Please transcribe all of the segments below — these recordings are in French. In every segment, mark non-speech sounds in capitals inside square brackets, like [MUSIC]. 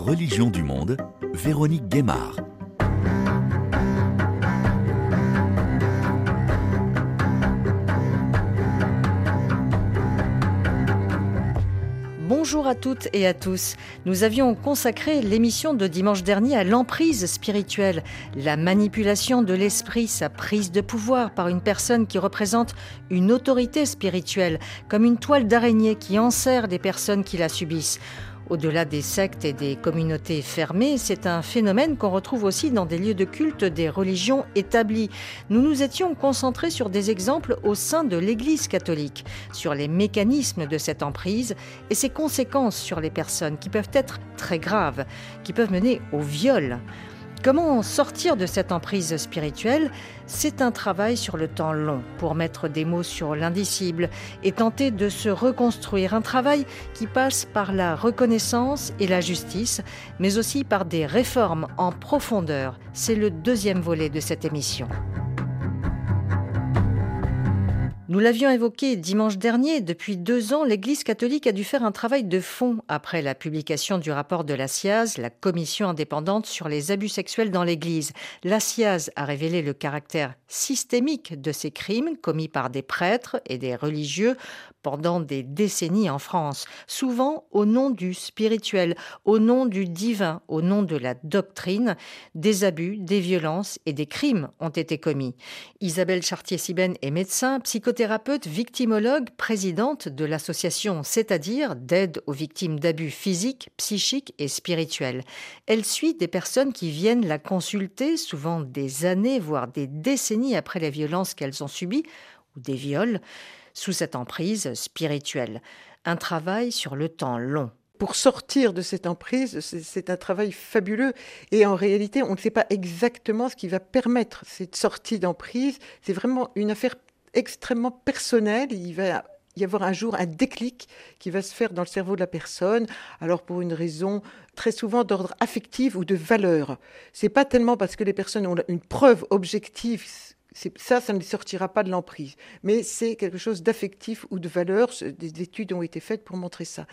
Religion du monde, Véronique Guémard. Bonjour à toutes et à tous. Nous avions consacré l'émission de dimanche dernier à l'emprise spirituelle, la manipulation de l'esprit, sa prise de pouvoir par une personne qui représente une autorité spirituelle, comme une toile d'araignée qui enserre des personnes qui la subissent. Au-delà des sectes et des communautés fermées, c'est un phénomène qu'on retrouve aussi dans des lieux de culte des religions établies. Nous nous étions concentrés sur des exemples au sein de l'Église catholique, sur les mécanismes de cette emprise et ses conséquences sur les personnes qui peuvent être très graves, qui peuvent mener au viol. Comment sortir de cette emprise spirituelle? C'est un travail sur le temps long pour mettre des mots sur l'indicible et tenter de se reconstruire. Un travail qui passe par la reconnaissance et la justice, mais aussi par des réformes en profondeur. C'est le deuxième volet de cette émission. Nous l'avions évoqué dimanche dernier, depuis deux ans, l'Église catholique a dû faire un travail de fond après la publication du rapport de la SIAZ, la commission indépendante sur les abus sexuels dans l'Église. La SIAZ a révélé le caractère systémique de ces crimes commis par des prêtres et des religieux pendant des décennies en France, souvent au nom du spirituel, au nom du divin, au nom de la doctrine, des abus, des violences et des crimes ont été commis. Isabelle Chartier-Sibène est médecin, psychothérapeute, victimologue, présidente de l'association C'est-à-dire d'aide aux victimes d'abus physiques, psychiques et spirituels. Elle suit des personnes qui viennent la consulter, souvent des années, voire des décennies après les violences qu'elles ont subies ou des viols sous cette emprise spirituelle. Un travail sur le temps long pour sortir de cette emprise, c'est un travail fabuleux. Et en réalité, on ne sait pas exactement ce qui va permettre cette sortie d'emprise. C'est vraiment une affaire extrêmement personnelle. Il va y avoir un jour un déclic qui va se faire dans le cerveau de la personne. Alors pour une raison très souvent d'ordre affectif ou de valeur. C'est pas tellement parce que les personnes ont une preuve objective ça, ça ne sortira pas de l'emprise. Mais c'est quelque chose d'affectif ou de valeur. Des études ont été faites pour montrer ça.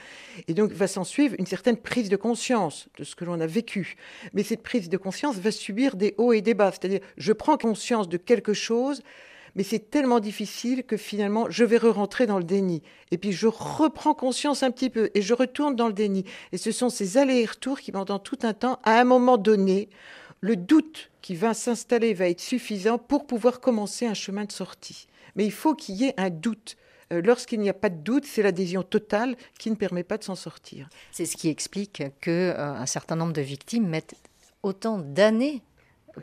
Et donc, va s'en suivre une certaine prise de conscience de ce que l'on a vécu. Mais cette prise de conscience va subir des hauts et des bas. C'est-à-dire, je prends conscience de quelque chose, mais c'est tellement difficile que finalement, je vais re-rentrer dans le déni. Et puis, je reprends conscience un petit peu et je retourne dans le déni. Et ce sont ces allers-retours qui, pendant tout un temps, à un moment donné, le doute qui va s'installer va être suffisant pour pouvoir commencer un chemin de sortie. Mais il faut qu'il y ait un doute. Euh, lorsqu'il n'y a pas de doute, c'est l'adhésion totale qui ne permet pas de s'en sortir. C'est ce qui explique qu'un euh, certain nombre de victimes mettent autant d'années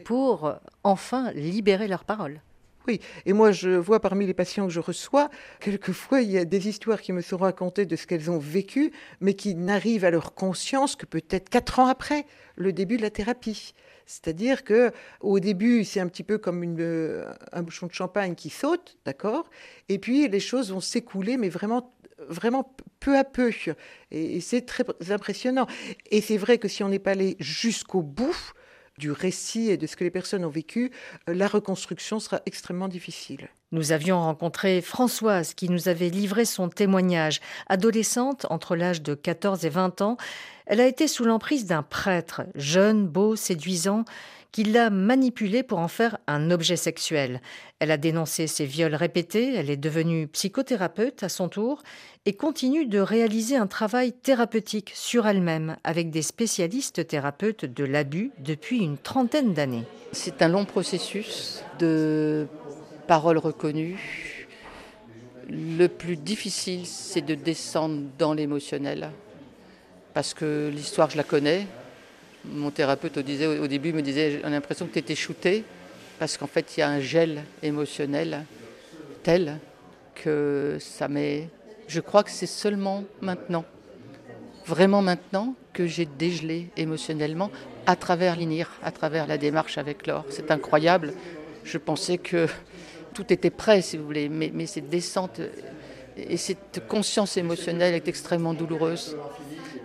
pour euh, enfin libérer leur parole. Oui, et moi je vois parmi les patients que je reçois, quelquefois il y a des histoires qui me sont racontées de ce qu'elles ont vécu, mais qui n'arrivent à leur conscience que peut-être quatre ans après le début de la thérapie. C'est-à-dire que au début, c'est un petit peu comme une, un bouchon de champagne qui saute, d'accord? Et puis les choses vont s'écouler, mais vraiment vraiment peu à peu. Et, c'est très impressionnant. Et c'est vrai que si on n'est pas allé jusqu'au bout du récit et de ce que les personnes ont vécu, euh, la reconstruction sera extrêmement difficile. Nous avions rencontré Françoise qui nous avait livré son témoignage. Adolescente, entre l'âge de 14 et 20 ans, elle a été sous l'emprise d'un prêtre, jeune, beau, séduisant, qui l'a manipulée pour en faire un objet sexuel. Elle a dénoncé ses viols répétés, elle est devenue psychothérapeute à son tour et continue de réaliser un travail thérapeutique sur elle-même avec des spécialistes thérapeutes de l'abus depuis une trentaine d'années. C'est un long processus de paroles reconnues. Le plus difficile, c'est de descendre dans l'émotionnel. Parce que l'histoire, je la connais. Mon thérapeute au, disait, au début me disait J'ai l'impression que tu étais shooté. Parce qu'en fait, il y a un gel émotionnel tel que ça m'est. Je crois que c'est seulement maintenant, vraiment maintenant, que j'ai dégelé émotionnellement à travers l'INIR, à travers la démarche avec l'or. C'est incroyable. Je pensais que tout était prêt, si vous voulez, mais, cette descente et cette conscience émotionnelle est extrêmement douloureuse.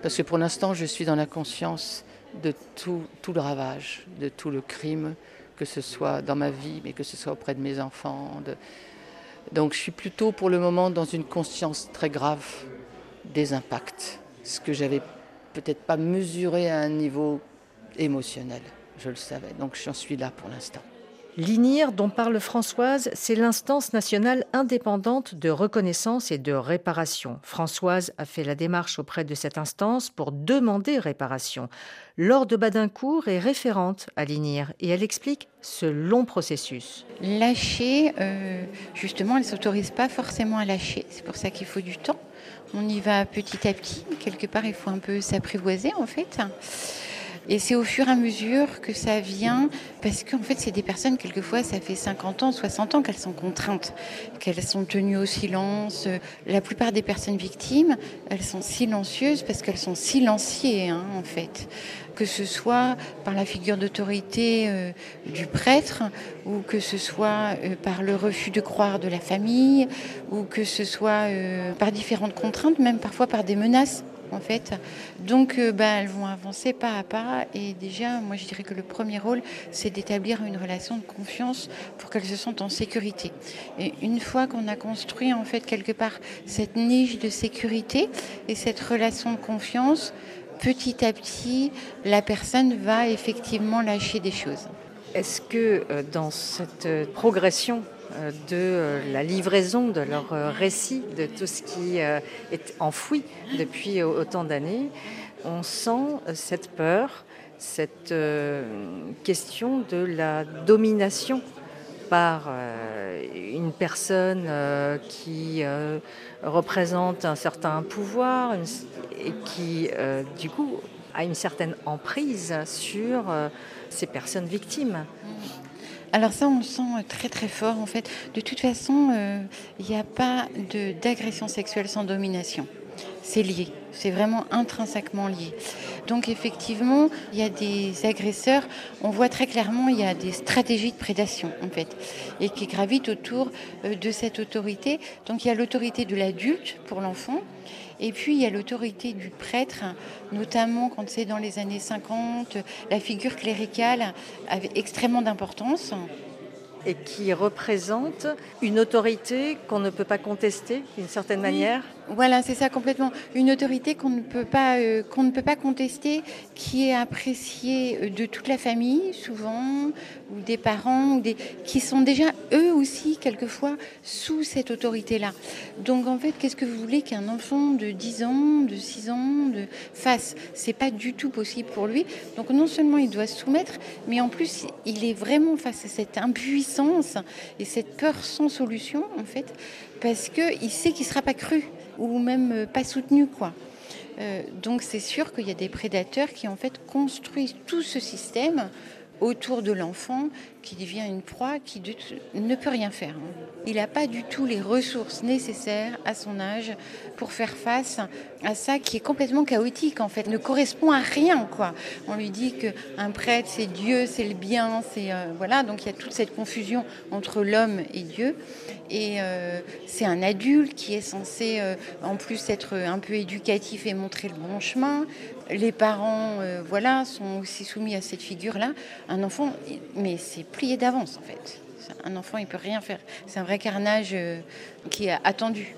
Parce que pour l'instant, je suis dans la conscience de tout, tout, le ravage, de tout le crime, que ce soit dans ma vie, mais que ce soit auprès de mes enfants. Donc je suis plutôt pour le moment dans une conscience très grave des impacts. Ce que j'avais peut-être pas mesuré à un niveau émotionnel. Je le savais, donc j'en suis là pour l'instant. L'INIR dont parle Françoise, c'est l'instance nationale indépendante de reconnaissance et de réparation. Françoise a fait la démarche auprès de cette instance pour demander réparation. Laure de Badincourt est référente à l'INIR et elle explique ce long processus. Lâcher, euh, justement, elle ne s'autorise pas forcément à lâcher. C'est pour ça qu'il faut du temps. On y va petit à petit. Quelque part, il faut un peu s'apprivoiser en fait. Et c'est au fur et à mesure que ça vient, parce qu'en fait, c'est des personnes, quelquefois, ça fait 50 ans, 60 ans qu'elles sont contraintes, qu'elles sont tenues au silence. La plupart des personnes victimes, elles sont silencieuses parce qu'elles sont silenciées, hein, en fait. Que ce soit par la figure d'autorité euh, du prêtre, ou que ce soit euh, par le refus de croire de la famille, ou que ce soit euh, par différentes contraintes, même parfois par des menaces en fait. Donc, euh, bah, elles vont avancer pas à pas. Et déjà, moi, je dirais que le premier rôle, c'est d'établir une relation de confiance pour qu'elles se sentent en sécurité. Et une fois qu'on a construit, en fait, quelque part, cette niche de sécurité et cette relation de confiance, petit à petit, la personne va effectivement lâcher des choses. Est-ce que euh, dans cette euh, progression de la livraison de leur récit, de tout ce qui est enfoui depuis autant d'années, on sent cette peur, cette question de la domination par une personne qui représente un certain pouvoir et qui, du coup, a une certaine emprise sur ces personnes victimes. Alors ça, on le sent très très fort en fait. De toute façon, euh, il n'y a pas d'agression sexuelle sans domination. C'est lié, c'est vraiment intrinsèquement lié. Donc effectivement, il y a des agresseurs, on voit très clairement, il y a des stratégies de prédation en fait, et qui gravitent autour euh, de cette autorité. Donc il y a l'autorité de l'adulte pour l'enfant, et puis il y a l'autorité du prêtre, notamment quand c'est dans les années 50, la figure cléricale avait extrêmement d'importance. Et qui représente une autorité qu'on ne peut pas contester d'une certaine manière? Voilà, c'est ça complètement. Une autorité qu'on ne peut pas euh, ne peut pas contester, qui est appréciée euh, de toute la famille, souvent, ou des parents, qui sont déjà eux aussi quelquefois sous cette autorité-là. Donc en fait, qu'est-ce que vous voulez qu'un enfant de 10 ans, de 6 ans, de fasse? C'est pas du tout possible pour lui. Donc non seulement il doit se soumettre, mais en plus il est vraiment face à cette impuissance et cette peur sans solution en fait, parce que il sait qu'il sera pas cru ou même euh, pas soutenu quoi. Euh, donc c'est sûr qu'il y a des prédateurs qui en fait construisent tout ce système autour de l'enfant qui devient une proie qui ne peut rien faire. Il n'a pas du tout les ressources nécessaires à son âge pour faire face à ça qui est complètement chaotique en fait, ne correspond à rien quoi. On lui dit que un prêtre c'est Dieu, c'est le bien, c'est euh, voilà, donc il y a toute cette confusion entre l'homme et Dieu et euh, c'est un adulte qui est censé euh, en plus être un peu éducatif et montrer le bon chemin. Les parents voilà sont aussi soumis à cette figure là. Un enfant mais c'est plié d'avance en fait. Un enfant, il peut rien faire. C'est un vrai carnage euh, qui est attendu.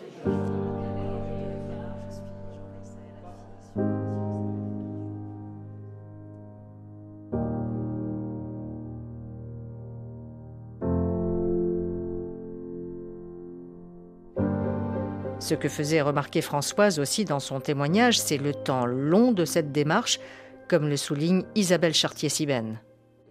Ce que faisait remarquer Françoise aussi dans son témoignage, c'est le temps long de cette démarche, comme le souligne Isabelle Chartier-Sibène.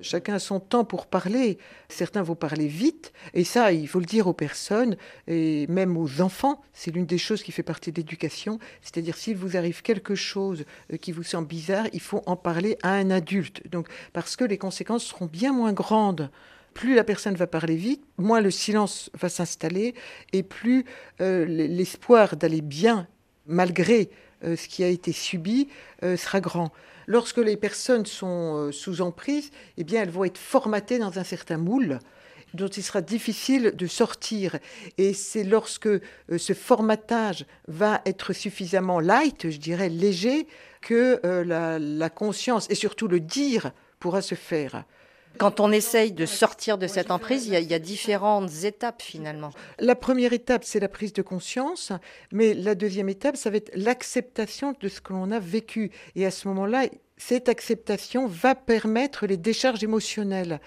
Chacun a son temps pour parler. Certains vont parler vite, et ça, il faut le dire aux personnes, et même aux enfants. C'est l'une des choses qui fait partie de l'éducation. C'est-à-dire, s'il vous arrive quelque chose euh, qui vous semble bizarre, il faut en parler à un adulte. Donc, parce que les conséquences seront bien moins grandes. Plus la personne va parler vite, moins le silence va s'installer, et plus euh, l'espoir d'aller bien, malgré euh, ce qui a été subi, sera grand. Lorsque les personnes sont euh, sous emprise, eh bien, elles vont être formatées dans un certain moule dont il sera difficile de sortir. Et c'est lorsque euh, ce formatage va être suffisamment light, je dirais léger, que euh, la, conscience et surtout le dire pourra se faire. Quand on essaye de sortir de cette emprise, il y, a, différentes étapes finalement. La première étape, c'est la prise de conscience, mais la deuxième étape, ça va être l'acceptation de ce que l'on a vécu. Et à ce moment-là, cette acceptation va permettre les décharges émotionnelles.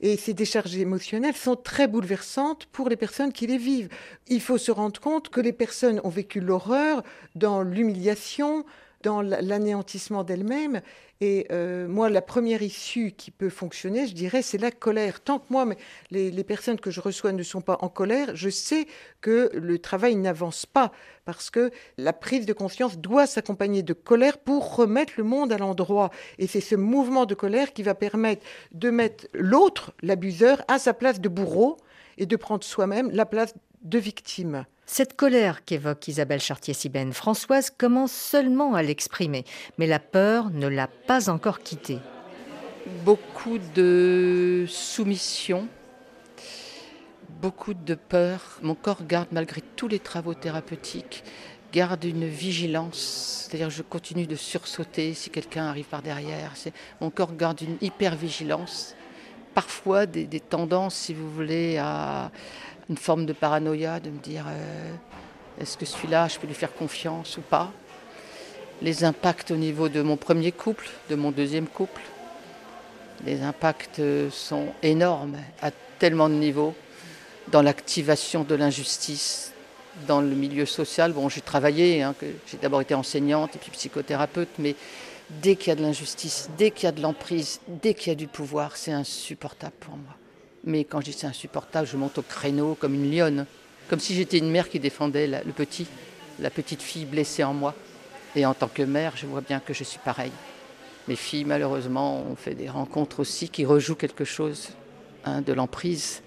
Et ces décharges émotionnelles sont très bouleversantes pour les personnes qui les vivent. Il faut se rendre compte que les personnes ont vécu l'horreur dans l'humiliation, dans l'anéantissement d'elles-mêmes. Et euh, moi, la première issue qui peut fonctionner, je dirais, c'est la colère. Tant que moi, les, les, personnes que je reçois ne sont pas en colère, je sais que le travail n'avance pas parce que la prise de conscience doit s'accompagner de colère pour remettre le monde à l'endroit. Et c'est ce mouvement de colère qui va permettre de mettre l'autre, l'abuseur, à sa place de bourreau et de prendre soi-même la place de victime. Cette colère qu'évoque Isabelle Chartier-Sibène, Françoise commence seulement à l'exprimer, mais la peur ne l'a pas encore quittée. Beaucoup de soumission, beaucoup de peur. Mon corps garde, malgré tous les travaux thérapeutiques, garde une vigilance. C'est-à-dire je continue de sursauter si quelqu'un arrive par derrière. Mon corps garde une hyper-vigilance. Parfois des, des tendances, si vous voulez, à, une forme de paranoïa, de me dire euh, est-ce que celui-là, je peux lui faire confiance ou pas? Les impacts au niveau de mon premier couple, de mon deuxième couple, les impacts sont énormes à tellement de niveaux dans l'activation de l'injustice dans le milieu social. Bon, j'ai travaillé, hein, j'ai d'abord été enseignante et puis psychothérapeute, mais dès qu'il y a de l'injustice, dès qu'il y a de l'emprise, dès qu'il y a du pouvoir, c'est insupportable pour moi. Mais quand je dis c'est insupportable, je monte au créneau comme une lionne, comme si j'étais une mère qui défendait le petit, la petite fille blessée en moi. Et en tant que mère, je vois bien que je suis pareil. Mes filles, malheureusement, ont fait des rencontres aussi qui rejouent quelque chose hein, de l'emprise.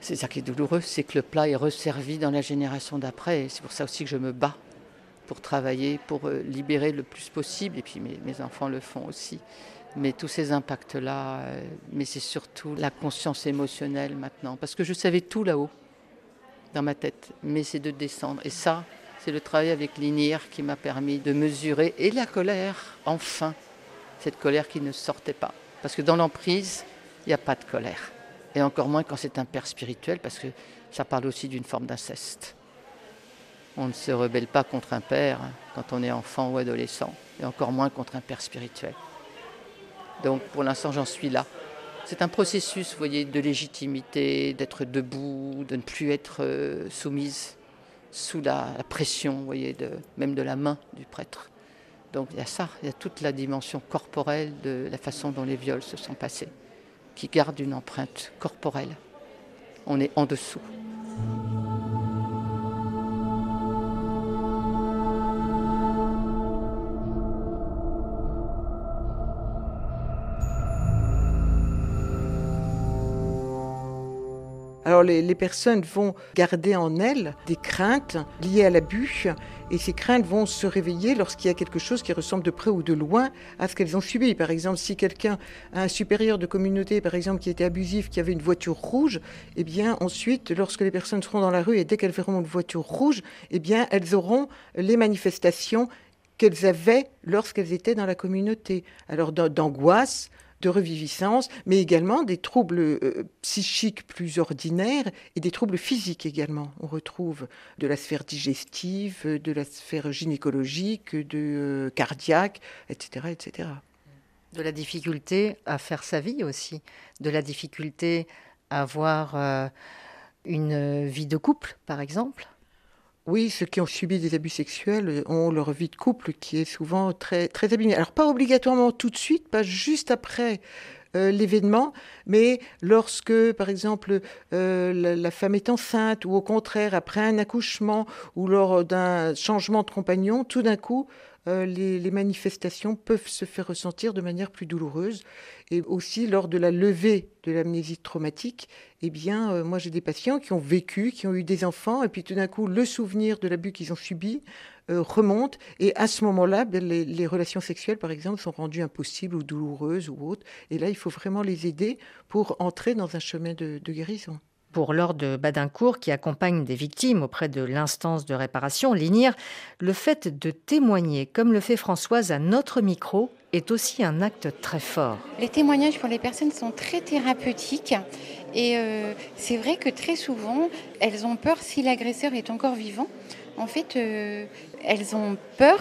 C'est ça qui est douloureux, c'est que le plat est resservi dans la génération d'après. C'est pour ça aussi que je me bats pour travailler, pour euh, libérer le plus possible. Et puis mes enfants le font aussi. Mais tous ces impacts-là, euh, mais c'est surtout la conscience émotionnelle maintenant. Parce que je savais tout là-haut, dans ma tête, mais c'est de descendre. Et ça, c'est le travail avec l'INIR qui m'a permis de mesurer. Et la colère, enfin, cette colère qui ne sortait pas. Parce que dans l'emprise, il n'y a pas de colère. Et encore moins quand c'est un père spirituel, parce que ça parle aussi d'une forme d'inceste. On ne se rebelle pas contre un père quand on est enfant ou adolescent, et encore moins contre un père spirituel. Donc pour l'instant, j'en suis là. C'est un processus, voyez, de légitimité, d'être debout, de ne plus être euh, soumise sous la, pression, voyez, même de la main du prêtre. Donc il y a ça, il y a toute la dimension corporelle de la façon dont les viols se sont passés, qui garde une empreinte corporelle. On est en dessous. Les, personnes vont garder en elles des craintes liées à l'abus et ces craintes vont se réveiller lorsqu'il y a quelque chose qui ressemble de près ou de loin à ce qu'elles ont subi. Par exemple, si quelqu'un un supérieur de communauté, par exemple, qui était abusif, qui avait une voiture rouge, eh bien ensuite, lorsque les personnes seront dans la rue et dès qu'elles verront une voiture rouge, eh bien elles auront les manifestations qu'elles avaient lorsqu'elles étaient dans la communauté. Alors d'angoisse, de reviviscence, mais également des troubles euh, psychiques plus ordinaires et des troubles physiques également. On retrouve de la sphère digestive, de la sphère gynécologique, de euh, cardiaque, etc., etc. De la difficulté à faire sa vie aussi, de la difficulté à avoir euh, une vie de couple, par exemple. Oui, ceux qui ont subi des abus sexuels ont leur vie de couple qui est souvent très, très abîmée. Alors pas obligatoirement tout de suite, pas juste après euh, l'événement, mais lorsque, par exemple, euh, la, femme est enceinte, ou au contraire, après un accouchement, ou lors d'un changement de compagnon, tout d'un coup, euh, les, manifestations peuvent se faire ressentir de manière plus douloureuse. Et aussi lors de la levée de l'amnésie traumatique, eh bien, euh, moi j'ai des patients qui ont vécu, qui ont eu des enfants, et puis tout d'un coup, le souvenir de l'abus qu'ils ont subi euh, remonte, et à ce moment-là, ben, les, relations sexuelles, par exemple, sont rendues impossibles ou douloureuses ou autres. Et là, il faut vraiment les aider pour entrer dans un chemin de guérison. Pour Laure de Badincourt, qui accompagne des victimes auprès de l'instance de réparation, l'INIR, le fait de témoigner, comme le fait Françoise à notre micro, est aussi un acte très fort. Les témoignages pour les personnes sont très thérapeutiques et euh, c'est vrai que très souvent, elles ont peur si l'agresseur est encore vivant. En fait, euh, elles ont peur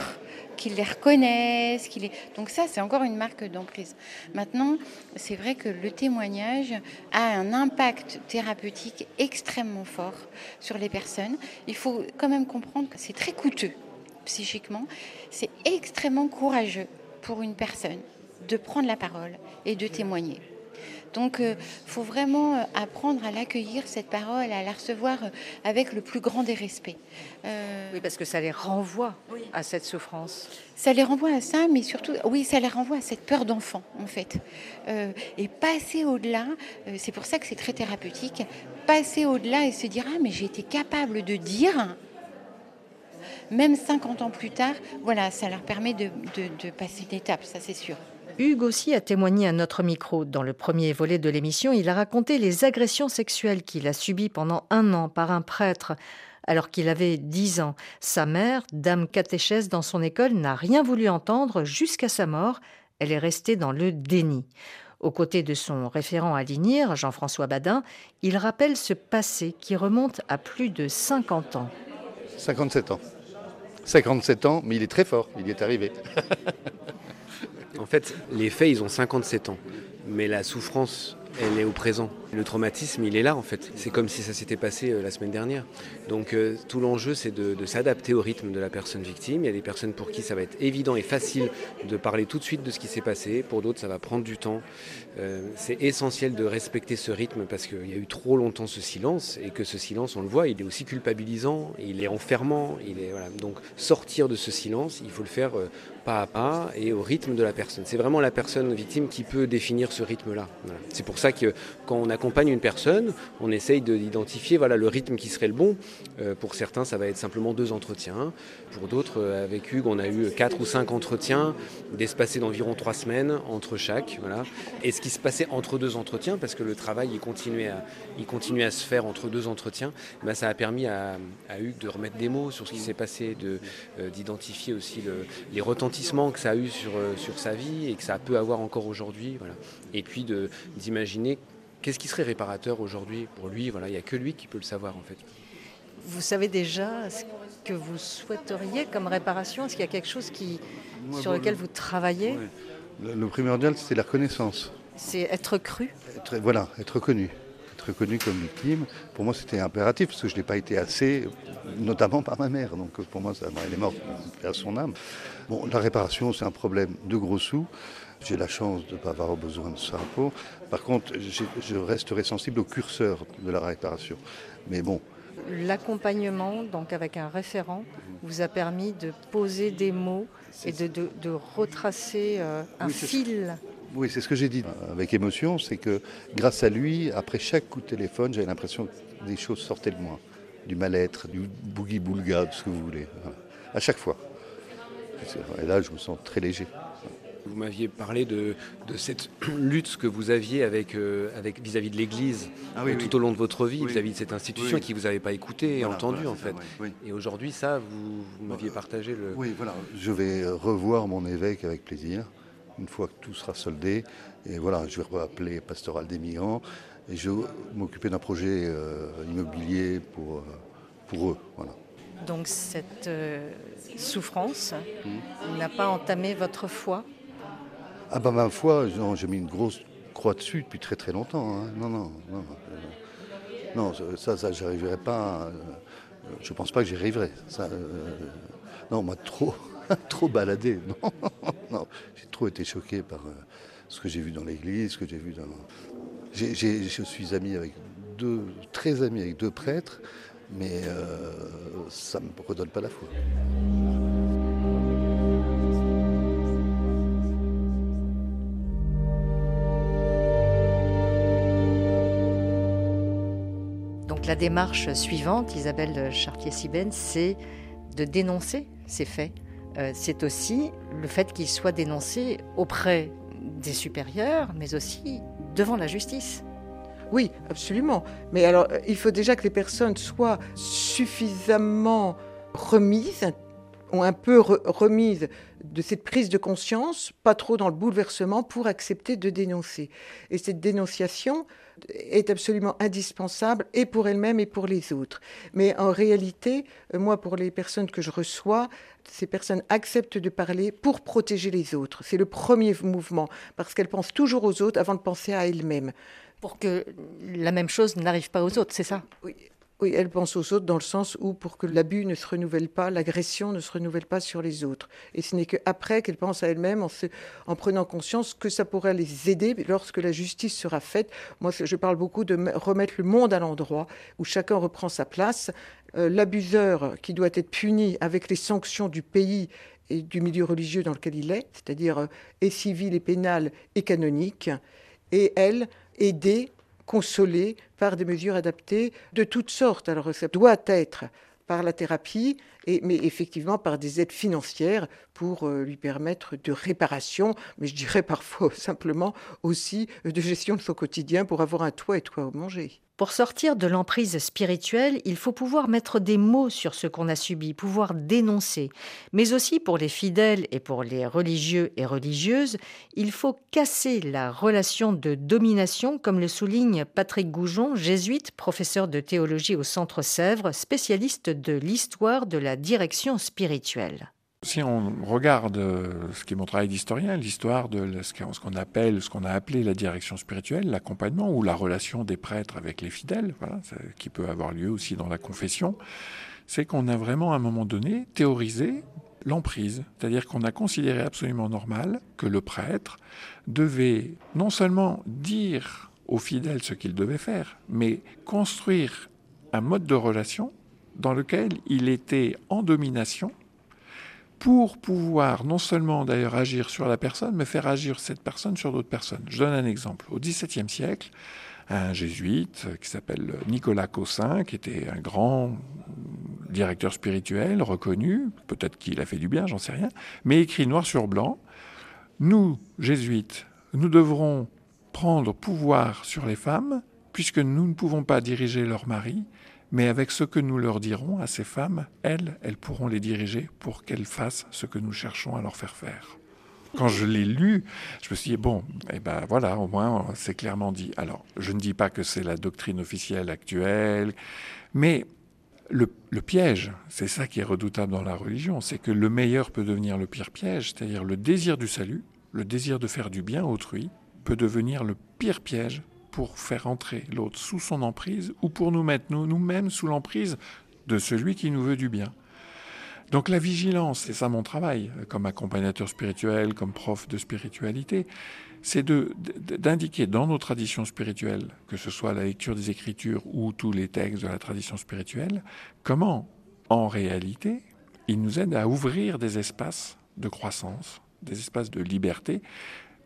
qu'ils les reconnaissent. Qu'il est... Donc ça, c'est encore une marque d'emprise. Maintenant, c'est vrai que le témoignage a un impact thérapeutique extrêmement fort sur les personnes. Il faut quand même comprendre que c'est très coûteux psychiquement. C'est extrêmement courageux pour une personne de prendre la parole et de témoigner. Donc, il euh, faut vraiment euh, apprendre à l'accueillir, cette parole, à la recevoir euh, avec le plus grand des respects. Oui, parce que ça les renvoie à cette souffrance. Ça les renvoie à ça, mais surtout, oui, ça les renvoie à cette peur d'enfant, en fait. et passer au-delà, c'est pour ça que c'est très thérapeutique, passer au-delà et se dire, ah, mais j'ai été capable de dire, même 50 ans plus tard, voilà, ça leur permet de, de passer une étape, ça c'est sûr. Hugues aussi a témoigné à notre micro. Dans le premier volet de l'émission, il a raconté les agressions sexuelles qu'il a subies pendant un an par un prêtre. Alors qu'il avait 10 ans, sa mère, dame catéchèse dans son école, n'a rien voulu entendre jusqu'à sa mort. Elle est restée dans le déni. Aux côtés de son référent à l'INIR, Jean-François Badin, il rappelle ce passé qui remonte à plus de 50 ans. 57 ans. 57 ans, mais il est très fort, il y est arrivé. [LAUGHS] En fait, les faits, ils ont 57 ans. Mais la souffrance elle est au présent. Le traumatisme, il est là en fait. C'est comme si ça s'était passé euh, la semaine dernière. Donc euh, tout l'enjeu, c'est de, s'adapter au rythme de la personne victime. Il y a des personnes pour qui ça va être évident et facile de parler tout de suite de ce qui s'est passé. Pour d'autres, ça va prendre du temps. Euh, c'est essentiel de respecter ce rythme parce qu'il y a eu trop longtemps ce silence et que ce silence, on le voit, il est aussi culpabilisant, il est enfermant. Il. Donc sortir de ce silence, il faut le faire pas à pas et au rythme de la personne. C'est vraiment la personne victime qui peut définir ce rythme-là. C'est pour ça que quand on accompagne une personne, on essaye d'identifier voilà, le rythme qui serait le bon. Euh, pour certains, ça va être simplement deux entretiens. Pour d'autres, euh, avec Hugues, on a eu quatre ou cinq entretiens, d'espacés d'environ trois semaines entre chaque. Voilà. Et ce qui se passait entre deux entretiens, parce que le travail il continuait à, à se faire entre deux entretiens, ben, ça a permis à, Hugues de remettre des mots sur ce qui s'est passé, euh, d'identifier aussi le, les retentissements que ça a eu sur, sur sa vie et que ça peut avoir encore aujourd'hui. Voilà. Et puis d'imaginer qu'est-ce qui serait réparateur aujourd'hui pour lui? Voilà, il n'y a que lui qui peut le savoir en fait. Vous savez déjà ce que vous souhaiteriez comme réparation? Est-ce qu'il y a quelque chose qui, sur lequel vous travaillez? le, primordial, c'est la reconnaissance. C'est être cru? Voilà, être reconnu. Être reconnu comme victime, pour moi c'était impératif parce que je n'ai pas été assez, notamment par ma mère. Donc pour moi, ça, elle est morte à son âme. Bon, la réparation, c'est un problème de gros sous. J'ai la chance de ne pas avoir besoin de ça impôt. Par contre, je resterai sensible au curseur de la réparation. Mais bon. L'accompagnement, donc avec un référent, vous a permis de poser des mots et de, retracer euh, un fil. Oui, c'est ce que j'ai dit avec émotion, c'est que grâce à lui, après chaque coup de téléphone, j'avais l'impression que des choses sortaient de moi. Du mal-être, du boogie-boulga, de ce que vous voulez. À chaque fois. Et là, je me sens très léger. Vous m'aviez parlé de, cette [CLEARS THROAT] lutte que vous aviez avec euh, vis-à-vis de l'Église ah tout au long de votre vie, vis-à-vis de cette institution qui vous avait pas écouté et entendu en fait. et aujourd'hui, ça, vous, m'aviez partagé le. Oui, voilà. Je vais revoir mon évêque avec plaisir une fois que tout sera soldé. Et voilà, je vais appeler Pastoral des migrants et je vais m'occuper d'un projet euh, immobilier pour, euh, pour eux. Voilà. Donc cette souffrance mmh. n'a pas entamé votre foi? Ah bah ma foi, j'ai mis une grosse croix dessus depuis très très longtemps. Hein. Non, non, non. Euh, non, ça, ça, j'arriverai pas. Euh, je pense pas que j'y arriverai. Ça, euh, non, moi, trop, [LAUGHS] trop baladé. [LAUGHS] Non, non. J'ai trop été choqué par ce que j'ai vu dans l'église, ce que j'ai vu dans. je suis ami avec deux, très ami avec deux prêtres, mais ça ne me redonne pas la foi. La démarche suivante, Isabelle Chartier-Sibène, c'est de dénoncer ces faits. Euh, c'est aussi le fait qu'ils soient dénoncés auprès des supérieurs, mais aussi devant la justice. Oui, absolument. Mais alors, il faut déjà que les personnes soient suffisamment remises, ou un peu remises de cette prise de conscience, pas trop dans le bouleversement, pour accepter de dénoncer. Et cette dénonciation est absolument indispensable et pour elle-même et pour les autres. Mais en réalité, moi, pour les personnes que je reçois, ces personnes acceptent de parler pour protéger les autres. C'est le premier mouvement, parce qu'elles pensent toujours aux autres avant de penser à elles-mêmes. Pour que la même chose n'arrive pas aux autres, c'est ça? Oui, oui, elle pense aux autres dans le sens où pour que l'abus ne se renouvelle pas, l'agression ne se renouvelle pas sur les autres. Et ce n'est qu'après qu'elle pense à elle-même en, en, prenant conscience que ça pourrait les aider lorsque la justice sera faite. Moi, je parle beaucoup de remettre le monde à l'endroit où chacun reprend sa place. Euh, l'abuseur qui doit être puni avec les sanctions du pays et du milieu religieux dans lequel il est, c'est-à-dire euh, et civil et pénal et canonique, et elle aider consolé par des mesures adaptées de toutes sortes. Alors ça doit être par la thérapie, et, mais effectivement par des aides financières pour euh, lui permettre de réparation, mais je dirais [LAUGHS] parfois simplement aussi de gestion de son quotidien pour avoir un toit et quoi manger. Pour sortir de l'emprise spirituelle, il faut pouvoir mettre des mots sur ce qu'on a subi, pouvoir dénoncer. Mais aussi pour les fidèles et pour les religieux et religieuses, il faut casser la relation de domination, comme le souligne Patrick Goujon, jésuite, professeur de théologie au Centre Sèvres, spécialiste de l'histoire de la direction spirituelle. Si on regarde euh, ce qui est mon travail d'historien, l'histoire de ce qu'on appelle, ce qu'on a appelé la direction spirituelle, l'accompagnement ou la relation des prêtres avec les fidèles, voilà, qui peut avoir lieu aussi dans la confession, c'est qu'on a vraiment à un moment donné théorisé l'emprise, c'est-à-dire qu'on a considéré absolument normal que le prêtre devait non seulement dire aux fidèles ce qu'il devait faire, mais construire un mode de relation dans lequel il était en domination pour pouvoir non seulement d'ailleurs agir sur la personne, mais faire agir cette personne sur d'autres personnes. Je donne un exemple. Au XVIIe siècle, un jésuite qui s'appelle Nicolas Cossin, qui était un grand directeur spirituel reconnu, peut-être qu'il a fait du bien, j'en sais rien, mais écrit noir sur blanc, nous, jésuites, nous devrons prendre pouvoir sur les femmes, puisque nous ne pouvons pas diriger leur mari, mais avec ce que nous leur dirons à ces femmes, elles, elles pourront les diriger pour qu'elles fassent ce que nous cherchons à leur faire faire. Quand je l'ai lu, je me suis dit, bon, eh ben voilà, au moins c'est clairement dit. Alors, je ne dis pas que c'est la doctrine officielle actuelle, mais le, piège, c'est ça qui est redoutable dans la religion, c'est que le meilleur peut devenir le pire piège, c'est-à-dire le désir du salut, le désir de faire du bien autrui, peut devenir le pire piège pour faire entrer l'autre sous son emprise ou pour nous mettre nous-mêmes sous l'emprise de celui qui nous veut du bien. Donc la vigilance, c'est ça mon travail, comme accompagnateur spirituel, comme prof de spiritualité, c'est d'indiquer dans nos traditions spirituelles, que ce soit la lecture des Écritures ou tous les textes de la tradition spirituelle, comment, en réalité, ils nous aident à ouvrir des espaces de croissance, des espaces de liberté,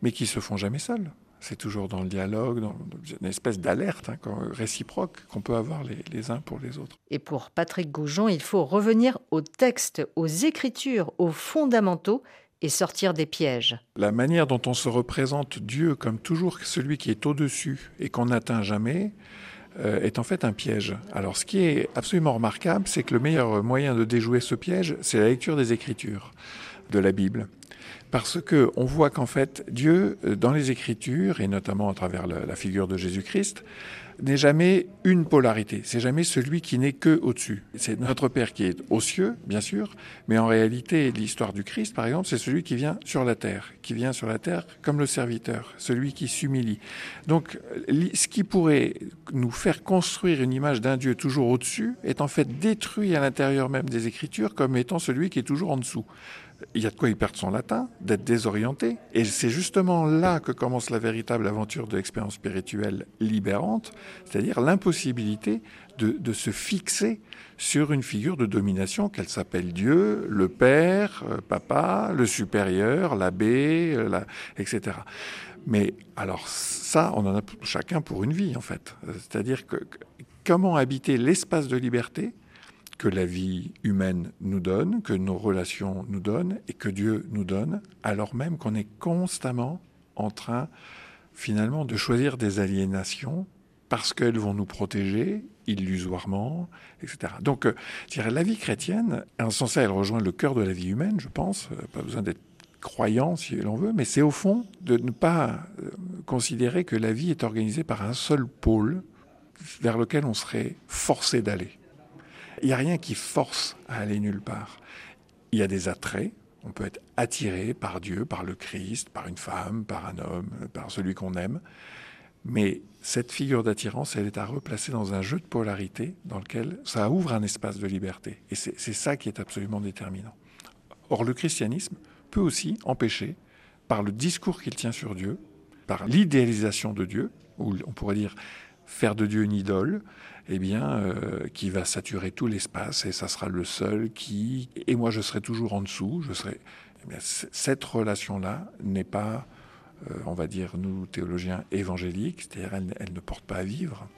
mais qui se font jamais seuls c'est toujours dans le dialogue, dans une espèce d'alerte hein, réciproque qu'on peut avoir les, uns pour les autres. Et pour Patrick Goujon, il faut revenir aux textes, aux écritures, aux fondamentaux et sortir des pièges. La manière dont on se représente Dieu comme toujours celui qui est au-dessus et qu'on n'atteint jamais euh, est en fait un piège. Alors ce qui est absolument remarquable, c'est que le meilleur moyen de déjouer ce piège, c'est la lecture des Écritures de la Bible parce que on voit qu'en fait Dieu euh, dans les Écritures et notamment à travers la, figure de Jésus-Christ n'est jamais une polarité. C'est jamais celui qui n'est que au-dessus. C'est notre Père qui est aux cieux, bien sûr, mais en réalité, l'histoire du Christ, par exemple, c'est celui qui vient sur la terre, qui vient sur la terre comme le serviteur, celui qui s'humilie. Donc, ce qui pourrait nous faire construire une image d'un Dieu toujours au-dessus est en fait détruit à l'intérieur même des Écritures comme étant celui qui est toujours en dessous il y a de quoi y perdre son latin, d'être désorienté. Et c'est justement là que commence la véritable aventure de l'expérience spirituelle libérante, c'est-à-dire l'impossibilité de, se fixer sur une figure de domination qu'elle s'appelle Dieu, le Père, euh, Papa, le supérieur, l'abbé, euh, etc. Mais alors ça, on en a chacun pour une vie en fait. C'est-à-dire que comment habiter l'espace de liberté que la vie humaine nous donne, que nos relations nous donnent et que Dieu nous donne, alors même qu'on est constamment en train finalement de choisir des aliénations parce qu'elles vont nous protéger illusoirement, etc. Donc, euh, la vie chrétienne, en sens, elle rejoint le cœur de la vie humaine, je pense. Euh, pas besoin d'être croyant, si l'on veut, mais c'est au fond de ne pas euh, considérer que la vie est organisée par un seul pôle vers lequel on serait forcé d'aller. Il n'y a rien qui force à aller nulle part. Il y a des attraits, on peut être attiré par Dieu, par le Christ, par une femme, par un homme, par celui qu'on aime. Mais cette figure d'attirance, elle est à replacer dans un jeu de polarité dans lequel ça ouvre un espace de liberté. Et c'est ça qui est absolument déterminant. Or, le christianisme peut aussi empêcher, par le discours qu'il tient sur Dieu, par l'idéalisation de Dieu, ou on pourrait dire faire de Dieu une idole, eh bien, euh, qui va saturer tout l'espace et ça sera le seul qui. Et moi, je serai toujours en dessous. Je serai. Eh cette relation-là n'est pas, euh, on va dire, nous théologiens évangéliques, c'est-à-dire elle ne porte pas à vivre.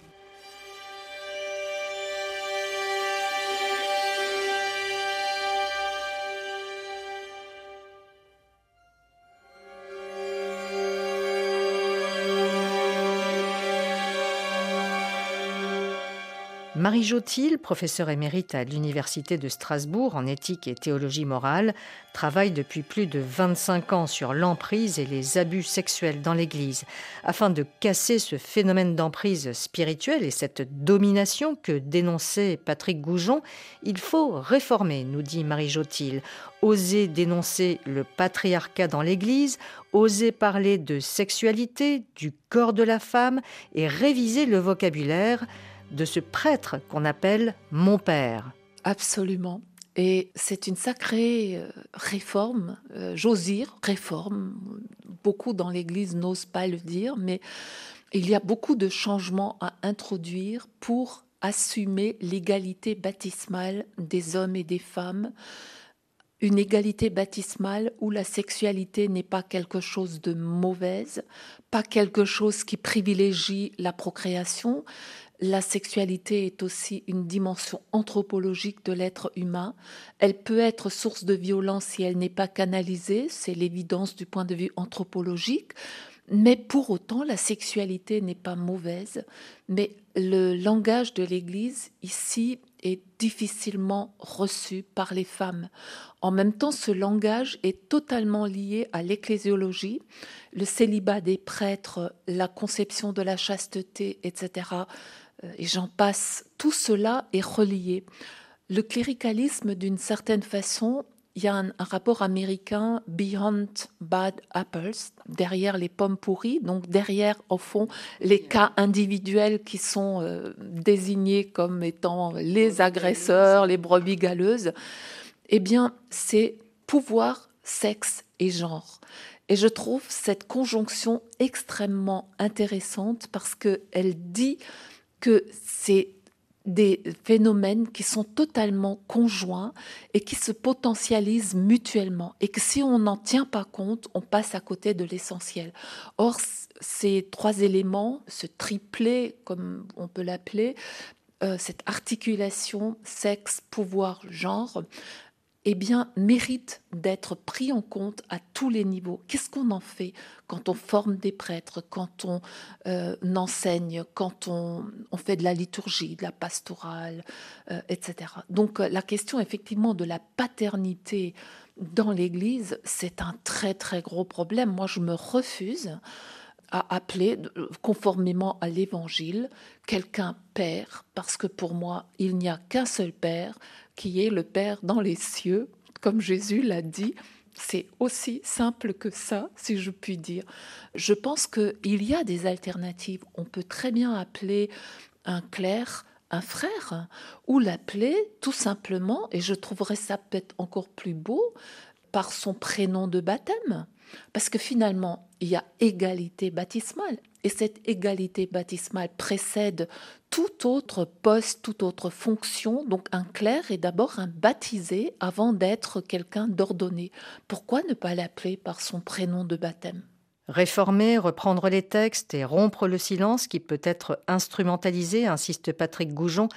Marie Jotil, professeure émérite à l'Université de Strasbourg en éthique et théologie morale, travaille depuis plus de 25 ans sur l'emprise et les abus sexuels dans l'Église. Afin de casser ce phénomène d'emprise spirituelle et cette domination que dénonçait Patrick Goujon, il faut réformer, nous dit Marie Jotil. Oser dénoncer le patriarcat dans l'Église, oser parler de sexualité, du corps de la femme et réviser le vocabulaire de ce prêtre qu'on appelle mon père. Absolument. Et c'est une sacrée euh, réforme, euh, j'ose dire réforme. Beaucoup dans l'Église n'osent pas le dire, mais il y a beaucoup de changements à introduire pour assumer l'égalité baptismale des hommes et des femmes. Une égalité baptismale où la sexualité n'est pas quelque chose de mauvaise, pas quelque chose qui privilégie la procréation, la sexualité est aussi une dimension anthropologique de l'être humain. Elle peut être source de violence si elle n'est pas canalisée, c'est l'évidence du point de vue anthropologique. Mais pour autant, la sexualité n'est pas mauvaise. Mais le langage de l'Église ici est difficilement reçu par les femmes. En même temps, ce langage est totalement lié à l'ecclésiologie, le célibat des prêtres, la conception de la chasteté, etc. Euh, et j'en passe, tout cela est relié. Le cléricalisme, d'une certaine façon, il y a un, rapport américain Beyond Bad Apples, derrière les pommes pourries, donc derrière, au fond, les cas individuels qui sont euh, désignés comme étant les agresseurs, les brebis galeuses. Eh bien, c'est pouvoir, sexe et genre. Et je trouve cette conjonction extrêmement intéressante parce qu'elle dit que c'est des phénomènes qui sont totalement conjoints et qui se potentialisent mutuellement et que si on n'en tient pas compte, on passe à côté de l'essentiel. Or, ces trois éléments, ce triplé, comme on peut l'appeler, euh, cette articulation sexe, pouvoir, genre, eh bien, mérite d'être pris en compte à tous les niveaux. Qu'est-ce qu'on en fait quand on forme des prêtres, quand on euh, enseigne, quand on, fait de la liturgie, de la pastorale, euh, etc. Donc euh, la question effectivement de la paternité dans l'Église, c'est un très très gros problème. Moi, je me refuse à appeler, conformément à l'Évangile, quelqu'un père, parce que pour moi, il n'y a qu'un seul père, qui est le Père dans les cieux, comme Jésus l'a dit. C'est aussi simple que ça, si je puis dire. Je pense qu'il y a des alternatives. On peut très bien appeler un clerc un frère, ou l'appeler tout simplement, et je trouverais ça peut-être encore plus beau, par son prénom de baptême. Parce que finalement, il y a égalité baptismale. Et cette égalité baptismale précède tout autre poste, toute autre fonction. Donc un clerc est d'abord un baptisé avant d'être quelqu'un d'ordonné. Pourquoi ne pas l'appeler par son prénom de baptême? Réformer, reprendre les textes et rompre le silence qui peut être instrumentalisé, insiste Patrick Goujon,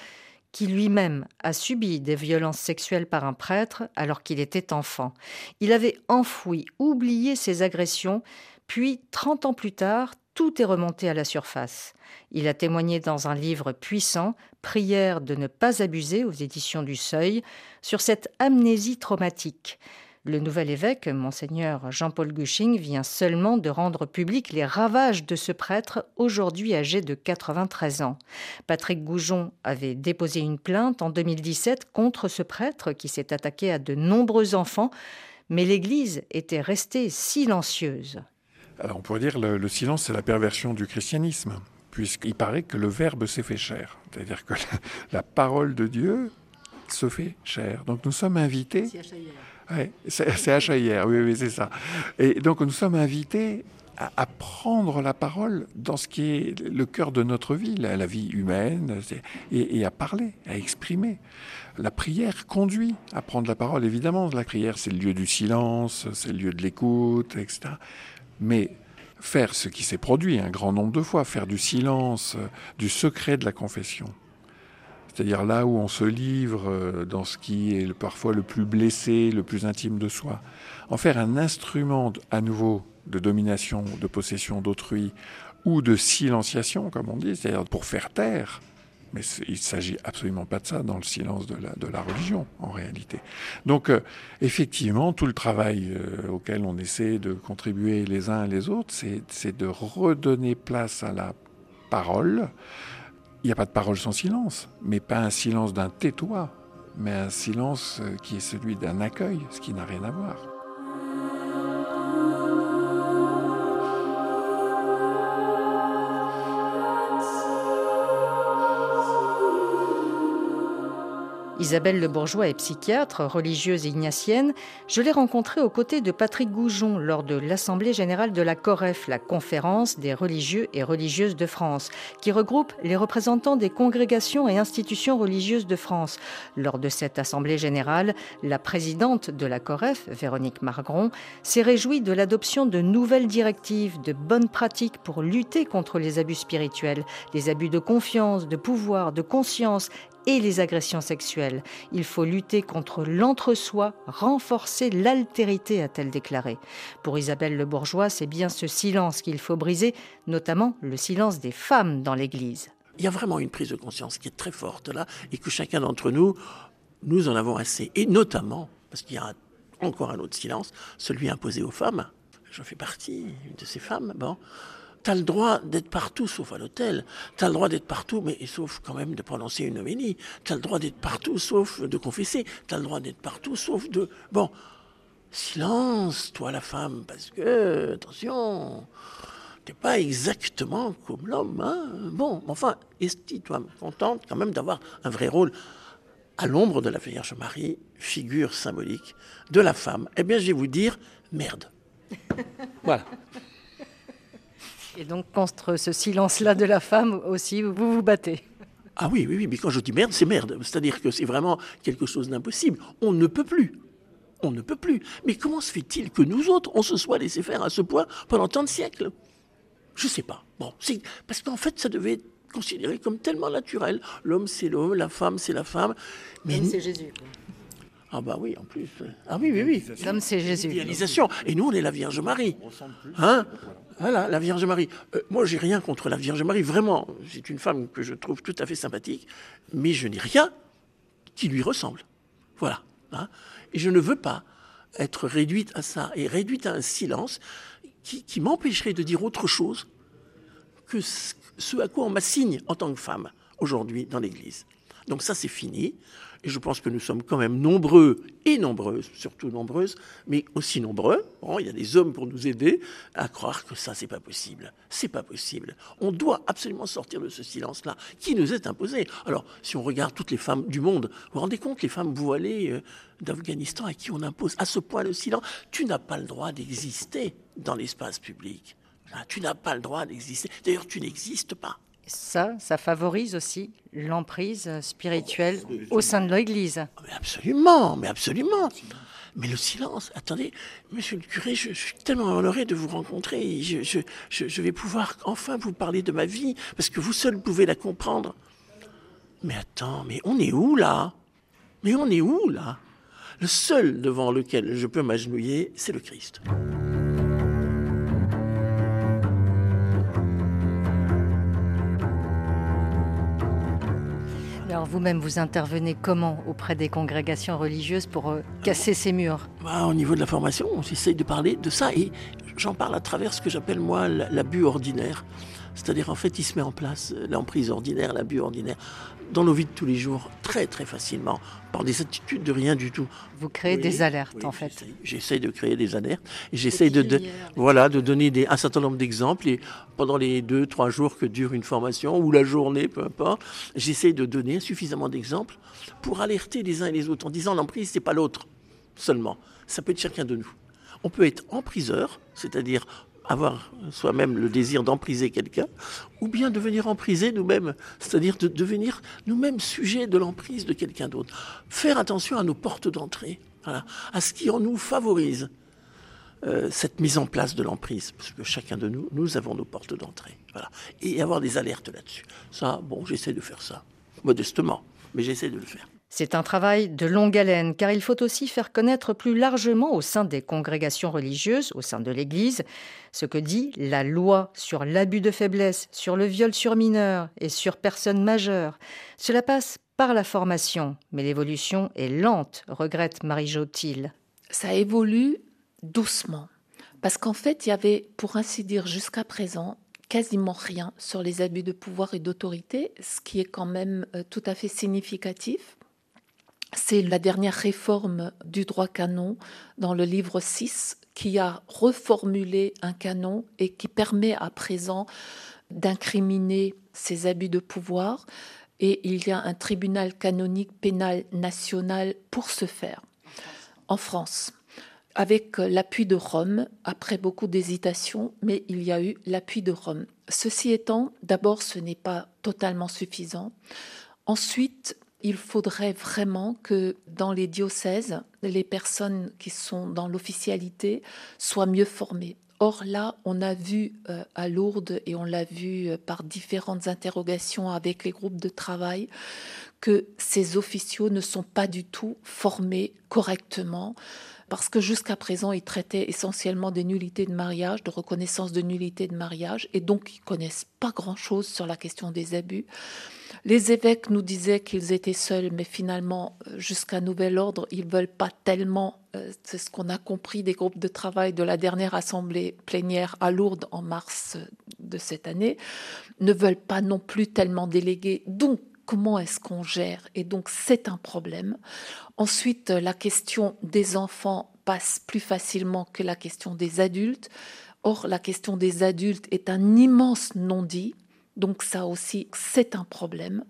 qui lui-même a subi des violences sexuelles par un prêtre alors qu'il était enfant. Il avait enfoui, oublié ses agressions, puis, 30 ans plus tard, tout est remonté à la surface. Il a témoigné dans un livre puissant, Prière de ne pas abuser aux éditions du Seuil, sur cette amnésie traumatique. Le nouvel évêque, monseigneur Jean-Paul Gushing, vient seulement de rendre public les ravages de ce prêtre, aujourd'hui âgé de 93 ans. Patrick Goujon avait déposé une plainte en 2017 contre ce prêtre qui s'est attaqué à de nombreux enfants, mais l'Église était restée silencieuse. Alors on pourrait dire que le, silence, c'est la perversion du christianisme, puisqu'il paraît que le Verbe s'est fait chair. C'est-à-dire que [LAUGHS] la, parole de Dieu se fait chair. Donc nous sommes invités. C'est HIR, oui, oui, c'est ça. Et donc nous sommes invités à, prendre la parole dans ce qui est le cœur de notre vie, la, vie humaine, et, et, à parler, à exprimer. La prière conduit à prendre la parole, évidemment. La prière, c'est le lieu du silence, c'est le lieu de l'écoute, etc. Mais faire ce qui s'est produit un grand nombre de fois, faire du silence, euh, du secret de la confession, c'est-à-dire là où on se livre euh, dans ce qui est parfois le plus blessé, le plus intime de soi, en faire un instrument à nouveau de domination, de possession d'autrui ou de silenciation, comme on dit, c'est-à-dire pour faire taire mais il ne s'agit absolument pas de ça dans le silence de la, religion, en réalité. Donc, euh, effectivement, tout le travail euh, auquel on essaie de contribuer les uns et les autres, c'est de redonner place à la parole. Il n'y a pas de parole sans silence, mais pas un silence d'un tais-toi, mais un silence euh, qui est celui d'un accueil, ce qui n'a rien à voir. Isabelle Le Bourgeois est psychiatre, religieuse ignatienne. Je l'ai rencontrée aux côtés de Patrick Goujon lors de l'Assemblée générale de la COREF, la conférence des religieux et religieuses de France, qui regroupe les représentants des congrégations et institutions religieuses de France. Lors de cette Assemblée générale, la présidente de la COREF, Véronique Margron, s'est réjouie de l'adoption de nouvelles directives, de bonnes pratiques pour lutter contre les abus spirituels, les abus de confiance, de pouvoir, de conscience et les agressions sexuelles. Il faut lutter contre l'entre-soi, renforcer l'altérité, a-t-elle déclaré. Pour Isabelle Le Bourgeois, c'est bien ce silence qu'il faut briser, notamment le silence des femmes dans l'Église. Il y a vraiment une prise de conscience qui est très forte là, et que chacun d'entre nous, nous en avons assez. Et notamment, parce qu'il y a encore un autre silence, celui imposé aux femmes. Je fais partie de ces femmes. Bon, T'as le droit d'être partout sauf à l'hôtel. T'as le droit d'être partout, mais sauf quand même de prononcer une homélie. T'as le droit d'être partout sauf de confesser. T'as le droit d'être partout sauf de... Bon, silence, toi la femme, parce que, attention, t'es pas exactement comme l'homme. Hein bon, enfin, estime-toi contente quand même d'avoir un vrai rôle à l'ombre de la Vierge Marie, figure symbolique de la femme. Eh bien, je vais vous dire, merde. [LAUGHS] voilà. Et donc contre ce silence-là de la femme aussi, vous vous battez. Ah oui, oui, oui, mais quand je dis merde, c'est merde. C'est-à-dire que c'est vraiment quelque chose d'impossible. On ne peut plus. On ne peut plus. Mais comment se fait-il que nous autres, on se soit laissé faire à ce point pendant tant de siècles? Je ne sais pas. Bon, c'est parce qu'en fait, ça devait être considéré comme tellement naturel. L'homme, c'est l'homme, la femme, c'est la femme. Mais c'est Jésus. Ah bah oui, en plus. Ah oui, oui, oui. L'homme, c'est Jésus. Et nous, on est la Vierge Marie. Hein? Voilà, la Vierge Marie. Euh, moi, j'ai rien contre la Vierge Marie, vraiment. C'est une femme que je trouve tout à fait sympathique, mais je n'ai rien qui lui ressemble. Voilà. Hein. Et je ne veux pas être réduite à ça et réduite à un silence qui, qui m'empêcherait de dire autre chose que ce à quoi on m'assigne en tant que femme aujourd'hui dans l'Église. Donc ça, c'est fini. Et je pense que nous sommes quand même nombreux et nombreuses, surtout nombreuses, mais aussi nombreux. Il y a des hommes pour nous aider à croire que ça, c'est pas possible. C'est pas possible. On doit absolument sortir de ce silence-là qui nous est imposé. Alors, si on regarde toutes les femmes du monde, vous vous rendez compte, les femmes voilées euh, d'Afghanistan à qui on impose à ce point le silence, tu n'as pas le droit d'exister dans l'espace public. Tu n'as pas le droit d'exister. D'ailleurs, tu n'existes pas ça, ça favorise aussi l'emprise spirituelle au sein de l'Église. Mais absolument, mais absolument. Mais le silence, attendez, monsieur le curé, je, suis tellement honoré de vous rencontrer. Je, je, vais pouvoir enfin vous parler de ma vie, parce que vous seul pouvez la comprendre. Mais attends, mais on est où là? Mais on est où là? Le seul devant lequel je peux m'agenouiller, c'est le Christ. Vous-même, vous intervenez comment auprès des congrégations religieuses pour euh, casser ces murs? Bah, Au niveau de la formation, on essaye de parler de ça et j'en parle à travers ce que j'appelle moi l'abus ordinaire. C'est-à-dire en fait, il se met en place euh, l'emprise ordinaire, l'abus ordinaire dans nos vies de tous les jours très très facilement par des attitudes de rien du tout. Vous créez des alertes en fait. J'essaye de créer des alertes et j'essaye de, voilà de donner des, un certain nombre d'exemples et pendant les deux trois jours que dure une formation ou la journée peu importe, j'essaye de donner suffisamment d'exemples pour alerter les uns et les autres en disant l'emprise c'est pas l'autre seulement, ça peut être chacun de nous. On peut être empriseur, c'est-à-dire avoir soi-même le désir d'empriser quelqu'un, ou bien devenir emprisé nous-mêmes, c'est-à-dire de devenir nous-mêmes sujets de l'emprise de quelqu'un d'autre. Faire attention à nos portes d'entrée, à ce qui en nous favorise euh, cette mise en place de l'emprise, parce que chacun de nous, nous avons nos portes d'entrée, et avoir des alertes là-dessus. Ça, bon, j'essaie de faire ça, modestement, mais j'essaie de le faire. C'est un travail de longue haleine, car il faut aussi faire connaître plus largement au sein des congrégations religieuses, au sein de l'Église, ce que dit la loi sur l'abus de faiblesse, sur le viol sur mineurs et sur personnes majeures. Cela passe par la formation, mais l'évolution est lente, regrette Marie Jotil. Ça évolue doucement, parce qu'en fait, il y avait, pour ainsi dire, jusqu'à présent, quasiment rien sur les abus de pouvoir et d'autorité, ce qui est quand même euh, tout à fait significatif c'est la dernière réforme du droit canon dans le livre 6 qui a reformulé un canon et qui permet à présent d'incriminer ces abus de pouvoir. Et il y a un tribunal canonique pénal national pour ce faire. En France, avec l'appui de Rome, après beaucoup d'hésitations, mais il y a eu l'appui de Rome. Ceci étant, d'abord, ce n'est pas totalement suffisant. Ensuite, il faudrait vraiment que dans les diocèses, les personnes qui sont dans l'officialité soient mieux formées. Or là, on a vu euh, à Lourdes et on l'a vu euh, par différentes interrogations avec les groupes de travail que ces officiaux ne sont pas du tout formés correctement parce que jusqu'à présent, ils traitaient essentiellement des nullités de mariage, de reconnaissance de nullité de mariage, et donc ils connaissent pas grand-chose sur la question des abus. Les évêques nous disaient qu'ils étaient seuls, mais finalement, euh, jusqu'à nouvel ordre, ils veulent pas tellement. Euh, c'est ce qu'on a compris des groupes de travail de la dernière assemblée plénière à Lourdes en mars de cette année, ne veulent pas non plus tellement déléguer. Donc, comment est-ce qu'on gère Et donc, c'est un problème. Ensuite, la question des enfants passe plus facilement que la question des adultes. Or, la question des adultes est un immense non-dit. Donc ça aussi, c'est un problème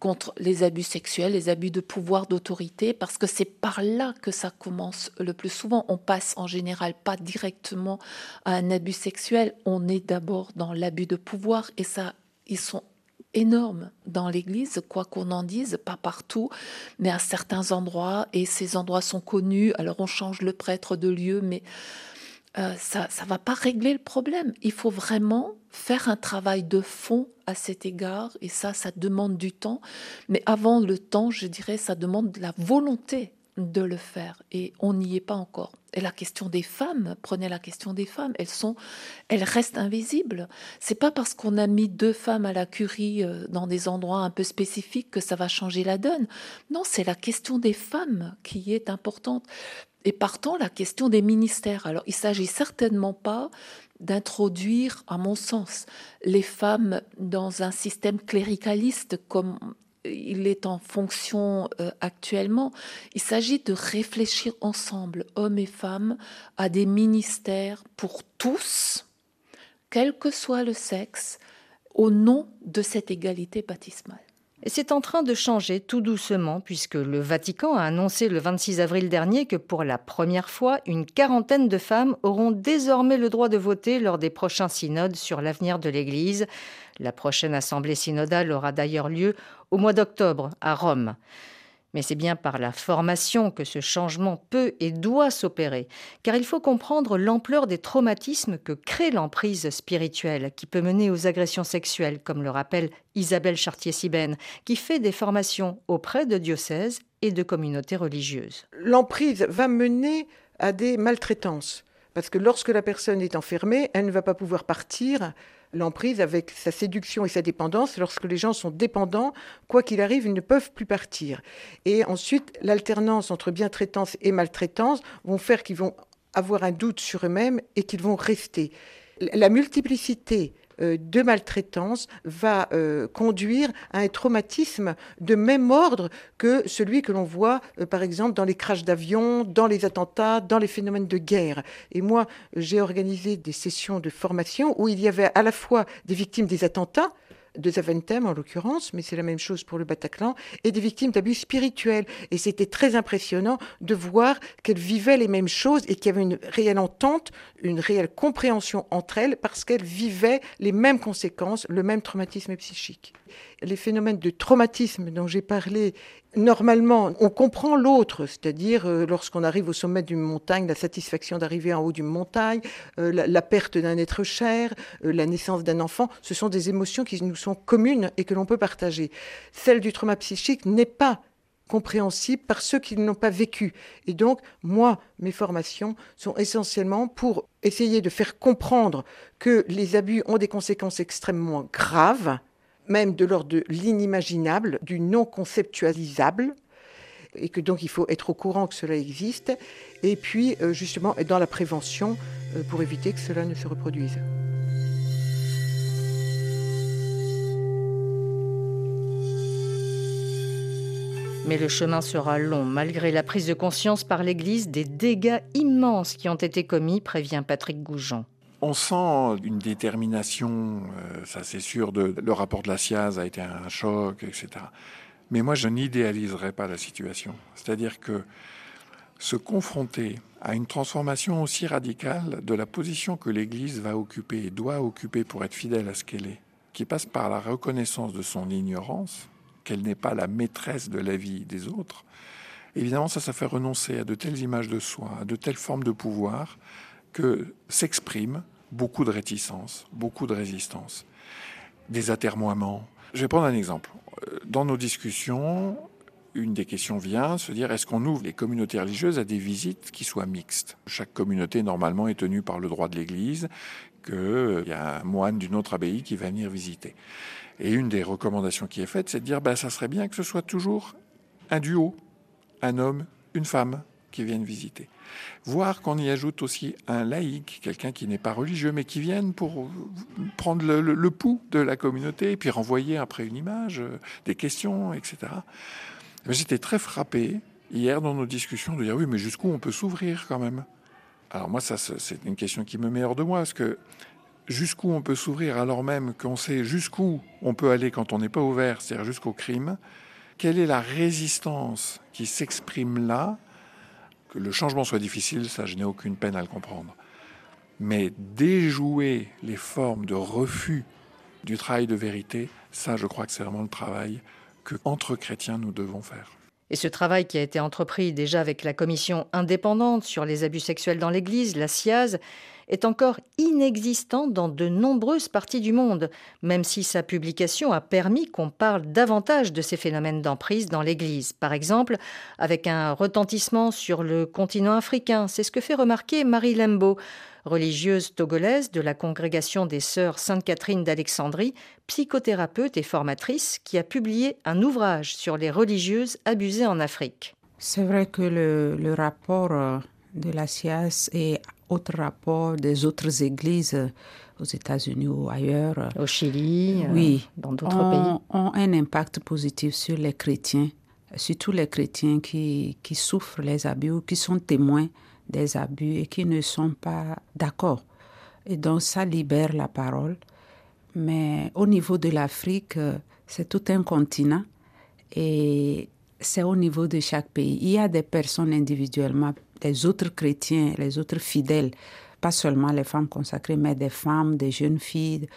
contre les abus sexuels, les abus de pouvoir, d'autorité, parce que c'est par là que ça commence le plus souvent. On passe en général pas directement à un abus sexuel, on est d'abord dans l'abus de pouvoir et ça, ils sont énormes dans l'Église, quoi qu'on en dise, pas partout, mais à certains endroits, et ces endroits sont connus, alors on change le prêtre de lieu, mais euh, ça ne va pas régler le problème. Il faut vraiment faire un travail de fond à cet égard, et ça, ça demande du temps. Mais avant le temps, je dirais, ça demande de la volonté de le faire, et on n'y est pas encore. Et la question des femmes, prenez la question des femmes, elles sont, elles restent invisibles. C'est pas parce qu'on a mis deux femmes à la curie euh, dans des endroits un peu spécifiques que ça va changer la donne. Non, c'est la question des femmes qui est importante. Et partant, la question des ministères. Alors, il s'agit certainement pas d'introduire, à mon sens, les femmes dans un système cléricaliste comme il est en fonction euh, actuellement. Il s'agit de réfléchir ensemble, hommes et femmes, à des ministères pour tous, quel que soit le sexe, au nom de cette égalité baptismale. C'est en train de changer tout doucement, puisque le Vatican a annoncé le 26 avril dernier que pour la première fois, une quarantaine de femmes auront désormais le droit de voter lors des prochains synodes sur l'avenir de l'Église. La prochaine assemblée synodale aura d'ailleurs lieu au mois d'octobre à Rome. Mais c'est bien par la formation que ce changement peut et doit s'opérer, car il faut comprendre l'ampleur des traumatismes que crée l'emprise spirituelle, qui peut mener aux agressions sexuelles, comme le rappelle Isabelle Chartier-Sibène, qui fait des formations auprès de diocèses et de communautés religieuses. L'emprise va mener à des maltraitances Parce que lorsque la personne est enfermée, elle ne va pas pouvoir partir. L'emprise avec sa séduction et sa dépendance, lorsque les gens sont dépendants, quoi qu'il arrive, ils ne peuvent plus partir. Et ensuite, l'alternance entre bientraitance et maltraitance vont faire qu'ils vont avoir un doute sur eux-mêmes et qu'ils vont rester. La multiplicité de maltraitance va euh, conduire à un traumatisme de même ordre que celui que l'on voit, euh, par exemple, dans les crashs d'avions, dans les attentats, dans les phénomènes de guerre. Et moi, j'ai organisé des sessions de formation où il y avait à la fois des victimes des attentats, de Zaventem en l'occurrence, mais c'est la même chose pour le Bataclan, et des victimes d'abus spirituels. Et c'était très impressionnant de voir qu'elles vivaient les mêmes choses et qu'il y avait une réelle entente, une réelle compréhension entre elles parce qu'elles vivaient les mêmes conséquences, le même traumatisme psychique. Les phénomènes de traumatisme dont j'ai parlé Normalement, on comprend l'autre, c'est-à-dire euh, lorsqu'on arrive au sommet d'une montagne, la satisfaction d'arriver en haut d'une montagne, euh, la, perte d'un être cher, euh, la naissance d'un enfant, ce sont des émotions qui nous sont communes et que l'on peut partager. Celle du trauma psychique n'est pas compréhensible par ceux qui ne l'ont pas vécu. Et donc, moi, mes formations sont essentiellement pour essayer de faire comprendre que les abus ont des conséquences extrêmement graves même de l'ordre de l'inimaginable, du non conceptualisable, et que donc il faut être au courant que cela existe, et puis euh, justement être dans la prévention euh, pour éviter que cela ne se reproduise. Mais le chemin sera long, malgré la prise de conscience par l'Église des dégâts immenses qui ont été commis, prévient Patrick Goujon. On sent une détermination, euh, ça c'est sûr, de, le rapport de la SIAZ a été un choc, etc. Mais moi, je n'idéaliserai pas la situation. C'est-à-dire que se confronter à une transformation aussi radicale de la position que l'Église va occuper et doit occuper pour être fidèle à ce qu'elle est, qui passe par la reconnaissance de son ignorance, qu'elle n'est pas la maîtresse de la vie des autres, évidemment, ça, ça fait renoncer à de telles images de soi, à de telles formes de pouvoir, que s'exprime beaucoup de réticence, beaucoup de résistance, des atermoiements. Je vais prendre un exemple. Dans nos discussions, une des questions vient se dire est-ce qu'on ouvre les communautés religieuses à des visites qui soient mixtes? Chaque communauté normalement est tenue par le droit de l'Église qu'il y a un moine d'une autre abbaye qui va venir visiter. Et une des recommandations qui est faite, c'est de dire ben, ça serait bien que ce soit toujours un duo, un homme, une femme qui viennent visiter. Voir qu'on y ajoute aussi un laïc, quelqu'un qui n'est pas religieux, mais qui vienne pour prendre le, pouls de la communauté et puis renvoyer après une image, euh, des questions, etc. J'étais très frappé hier dans nos discussions de dire oui, mais jusqu'où on peut s'ouvrir quand même? Alors moi, ça, c'est une question qui me met hors de moi, parce que jusqu'où on peut s'ouvrir alors même qu'on sait jusqu'où on peut aller quand on n'est pas ouvert, c'est-à-dire jusqu'au crime, quelle est la résistance qui s'exprime là que le changement soit difficile, ça, je n'ai aucune peine à le comprendre. Mais déjouer les formes de refus du travail de vérité, ça, je crois que c'est vraiment le travail que, entre chrétiens, nous devons faire. Et ce travail qui a été entrepris déjà avec la commission indépendante sur les abus sexuels dans l'Église, la SIAZ, est encore inexistant dans de nombreuses parties du monde, même si sa publication a permis qu'on parle davantage de ces phénomènes d'emprise dans l'Église. Par exemple, avec un retentissement sur le continent africain. C'est ce que fait remarquer Marie Lembo, religieuse togolaise de la congrégation des Sœurs Sainte-Catherine d'Alexandrie, psychothérapeute et formatrice, qui a publié un ouvrage sur les religieuses abusées en Afrique. C'est vrai que le, rapport euh, de la SIAS est autres rapports des autres églises euh, aux États-Unis ou ailleurs, euh, au Chili, euh, oui, dans d'autres pays, ont un impact positif sur les chrétiens, surtout les chrétiens qui, qui souffrent les abus ou qui sont témoins des abus et qui ne sont pas d'accord. Et donc ça libère la parole. Mais au niveau de l'Afrique, c'est tout un continent et c'est au niveau de chaque pays. Il y a des personnes individuellement les autres chrétiens, les autres fidèles, pas seulement les femmes consacrées, mais des femmes, des jeunes filles,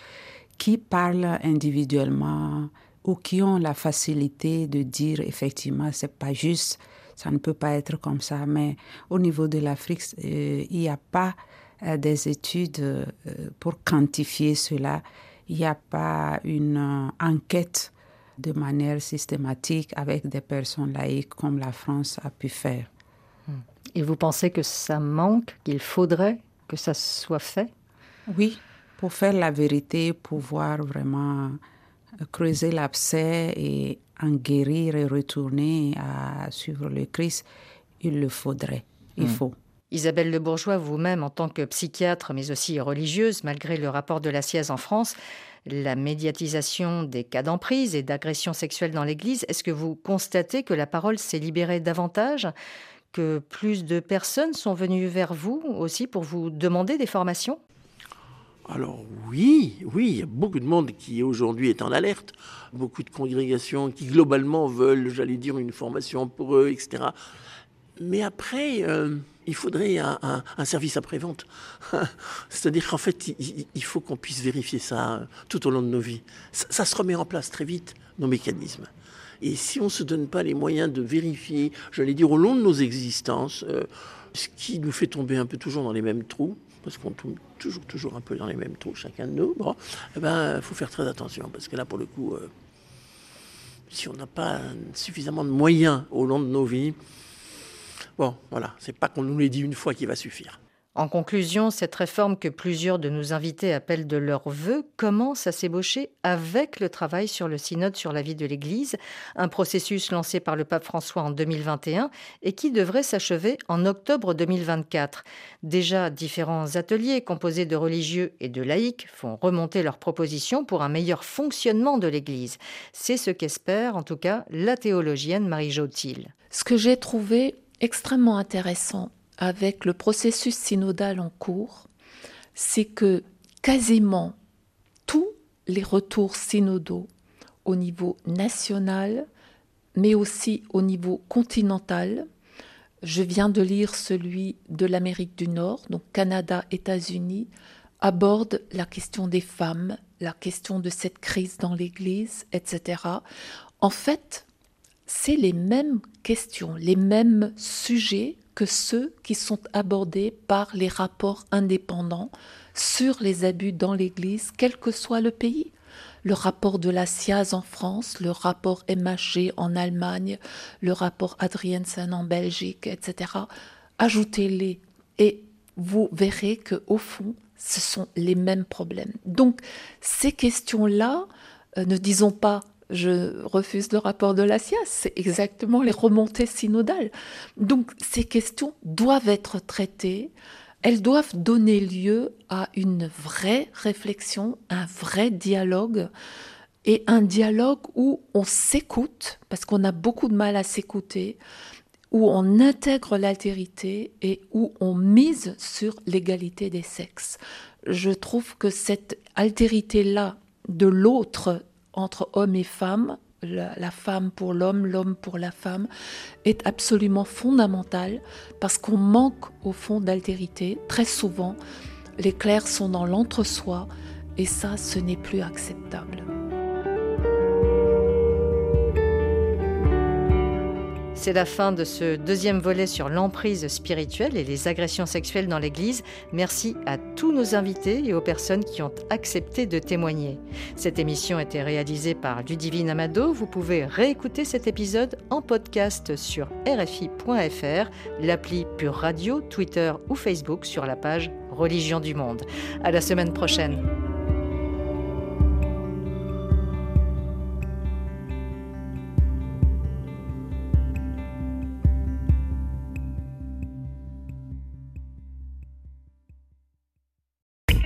qui parlent individuellement ou qui ont la facilité de dire effectivement c'est pas juste, ça ne peut pas être comme ça. Mais au niveau de l'Afrique, euh, il n'y a pas euh, des études euh, pour quantifier cela. Il n'y a pas une enquête de manière systématique avec des personnes laïques comme la France a pu faire. Et vous pensez que ça manque, qu'il faudrait que ça soit fait? Oui, pour faire la vérité, pouvoir vraiment creuser l'abcès et en guérir et retourner à suivre le Christ, il le faudrait. Il hmm. faut. Isabelle Le Bourgeois, vous-même, en tant que psychiatre, mais aussi religieuse, malgré le rapport de la SIEZ en France, la médiatisation des cas d'emprise et d'agression sexuelle dans l'Église, est-ce que vous constatez que la parole s'est libérée davantage? Que plus de personnes sont venues vers vous aussi pour vous demander des formations? Alors oui, oui, il y a beaucoup de monde qui aujourd'hui est en alerte, beaucoup de congrégations qui globalement veulent, j'allais dire, une formation pour eux, etc. Mais après, euh, il faudrait un, service après-vente. [LAUGHS] C'est-à-dire qu'en fait, il, faut qu'on puisse vérifier ça tout au long de nos vies. Ça, se remet en place très vite, nos mécanismes. Et si on ne se donne pas les moyens de vérifier, j'allais dire, au long de nos existences, euh, ce qui nous fait tomber un peu toujours dans les mêmes trous, parce qu'on tombe toujours, toujours un peu dans les mêmes trous, chacun de nous, bon, eh ben, faut faire très attention, parce que là, pour le coup, euh, si on n'a pas suffisamment de moyens au long de nos vies, bon, voilà, c'est pas qu'on nous l'ait dit une fois qui va suffire. En conclusion, cette réforme que plusieurs de nos invités appellent de leur vœu commence à s'ébaucher avec le travail sur le synode sur la vie de l'Église, un processus lancé par le pape François en 2021 et qui devrait s'achever en octobre 2024. Déjà, différents ateliers composés de religieux et de laïcs font remonter leurs propositions pour un meilleur fonctionnement de l'Église. C'est ce qu'espère en tout cas la théologienne Marie Jotil. Ce que j'ai trouvé extrêmement intéressant avec le processus synodal en cours, c'est que quasiment tous les retours synodaux au niveau national, mais aussi au niveau continental, je viens de lire celui de l'Amérique du Nord, donc Canada, États-Unis, aborde la question des femmes, la question de cette crise dans l'Église, etc. En fait, c'est les mêmes questions, les mêmes sujets que ceux qui sont abordés par les rapports indépendants sur les abus dans l'Église, quel que soit le pays. Le rapport de la SIAZ en France, le rapport MHG en Allemagne, le rapport Adriensen en Belgique, etc. Ajoutez-les et vous verrez que au fond, ce sont les mêmes problèmes. Donc, ces questions-là, euh, ne disons pas je refuse le rapport de la SIAS. C'est exactement les remontées synodales. Donc ces questions doivent être traitées. Elles doivent donner lieu à une vraie réflexion, un vrai dialogue et un dialogue où on s'écoute, parce qu'on a beaucoup de mal à s'écouter, où on intègre l'altérité et où on mise sur l'égalité des sexes. Je trouve que cette altérité-là de l'autre entre hommes et femmes, la, femme pour l'homme, l'homme pour la femme, est absolument fondamentale parce qu'on manque au fond d'altérité. Très souvent, les clercs sont dans l'entre-soi et ça, ce n'est plus acceptable. C'est la fin de ce deuxième volet sur l'emprise spirituelle et les agressions sexuelles dans l'Église. Merci à tous nos invités et aux personnes qui ont accepté de témoigner. Cette émission a été réalisée par Ludivine Amado. Vous pouvez réécouter cet épisode en podcast sur rfi.fr, l'appli Pure Radio, Twitter ou Facebook sur la page Religion du Monde. À la semaine prochaine.